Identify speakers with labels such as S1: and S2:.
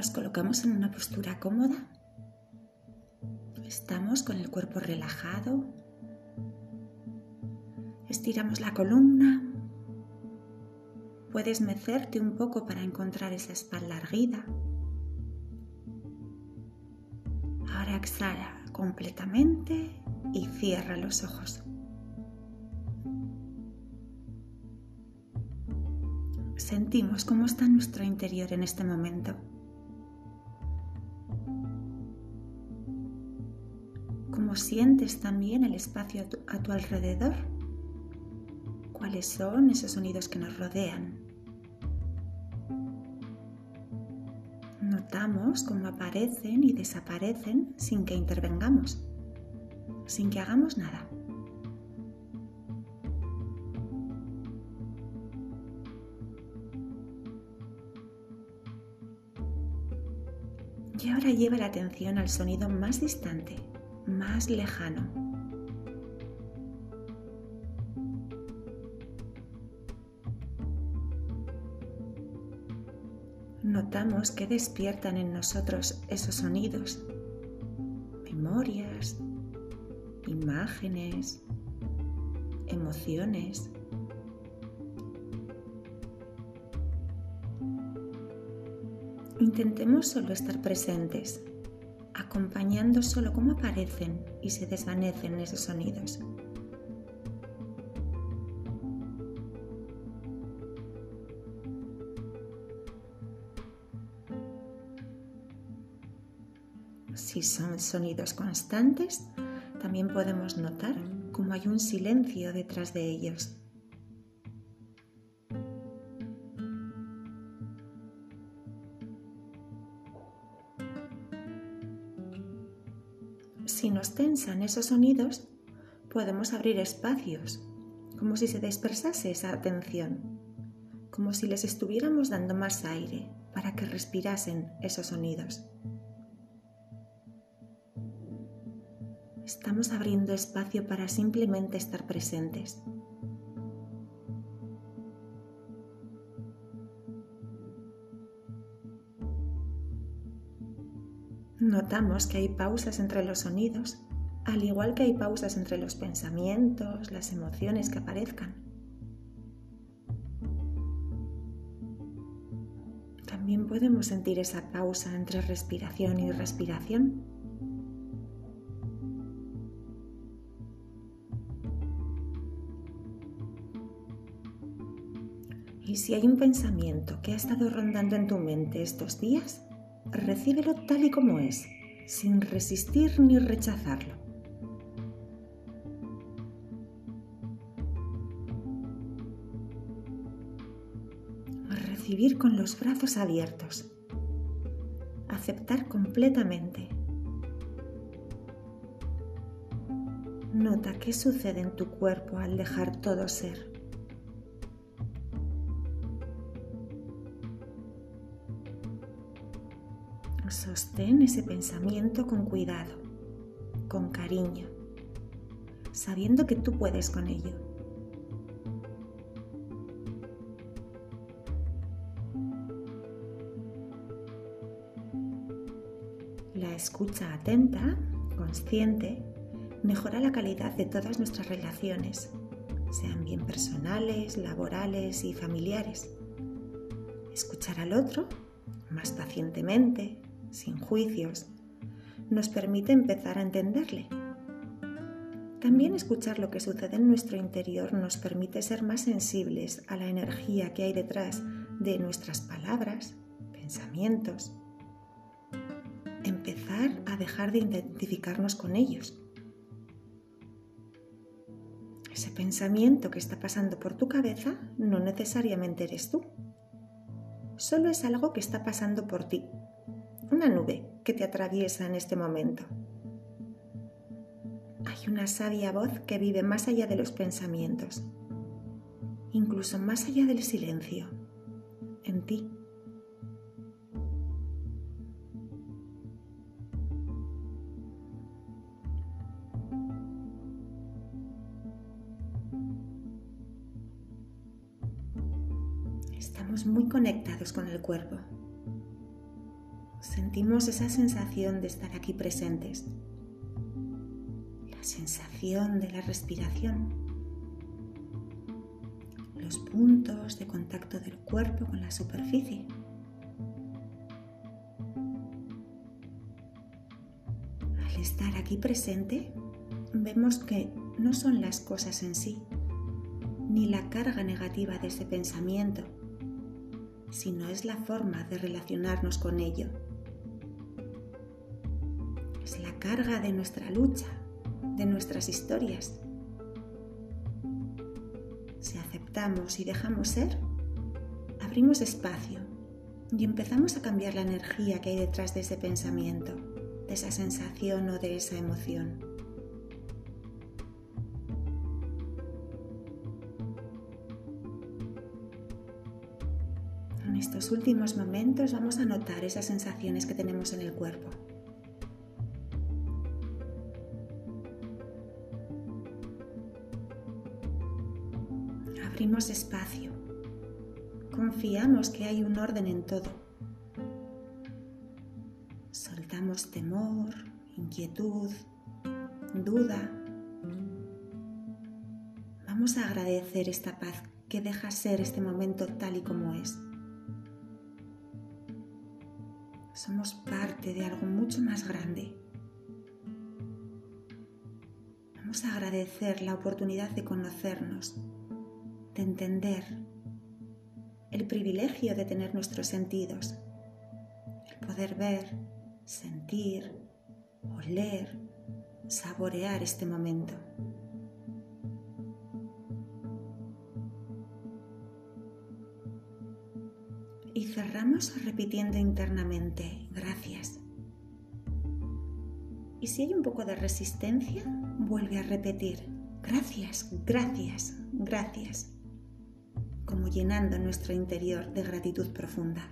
S1: Nos colocamos en una postura cómoda. Estamos con el cuerpo relajado. Estiramos la columna. Puedes mecerte un poco para encontrar esa espalda erguida. Ahora exhala completamente y cierra los ojos. Sentimos cómo está nuestro interior en este momento. ¿Cómo sientes también el espacio a tu, alrededor? ¿Cuáles son esos sonidos que nos rodean? Notamos cómo aparecen y desaparecen sin que intervengamos, sin que hagamos nada. Y ahora lleva la atención al sonido más distante, más lejano. Notamos que despiertan en nosotros esos sonidos, memorias, imágenes, emociones. Intentemos solo estar presentes, acompañando solo cómo aparecen y se desvanecen esos sonidos. Si son sonidos constantes, también podemos notar cómo hay un silencio detrás de ellos. Si nos tensan esos sonidos, podemos abrir espacios, como si se dispersase esa atención, como si les estuviéramos dando más aire para que respirasen esos sonidos. Estamos abriendo espacio para simplemente estar presentes. Notamos que hay pausas entre los sonidos, al igual que hay pausas entre los pensamientos, las emociones que aparezcan. También podemos sentir esa pausa entre respiración y respiración. Y si hay un pensamiento que ha estado rondando en tu mente estos días, recíbelo tal y como es, sin resistir ni rechazarlo. Recibir con los brazos abiertos. Aceptar completamente. Nota qué sucede en tu cuerpo al dejar todo ser. Sostén ese pensamiento con cuidado, con cariño, sabiendo que tú puedes con ello. La escucha atenta, consciente, mejora la calidad de todas nuestras relaciones, sean bien personales, laborales y familiares. Escuchar al otro más pacientemente, sin juicios, nos permite empezar a entenderle. También escuchar lo que sucede en nuestro interior nos permite ser más sensibles a la energía que hay detrás de nuestras palabras, pensamientos. Empezar a dejar de identificarnos con ellos. Ese pensamiento que está pasando por tu cabeza no necesariamente eres tú. Solo es algo que está pasando por ti una nube que te atraviesa en este momento. Hay una sabia voz que vive más allá de los pensamientos, incluso más allá del silencio, en ti. Estamos muy conectados con el cuerpo sentimos esa sensación de estar aquí presentes, la sensación de la respiración, los puntos de contacto del cuerpo con la superficie. Al estar aquí presente, vemos que no son las cosas en sí, ni la carga negativa de ese pensamiento, sino es la forma de relacionarnos con ello. Carga de nuestra lucha, de nuestras historias. Si aceptamos y dejamos ser, abrimos espacio y empezamos a cambiar la energía que hay detrás de ese pensamiento, de esa sensación o de esa emoción. En estos últimos momentos vamos a notar esas sensaciones que tenemos en el cuerpo. Espacio. Confiamos que hay un orden en todo. Soltamos temor, inquietud, duda. Vamos a agradecer esta paz que deja ser este momento tal y como es. somos parte de algo mucho más grande. Vamos a agradecer la oportunidad de conocernos, de entender el privilegio de tener nuestros sentidos, el poder ver, sentir, oler, saborear este momento. y cerramos repitiendo internamente, gracias. Y si hay un poco de resistencia, vuelve a repetir, gracias, gracias, gracias, como llenando nuestro interior de gratitud profunda.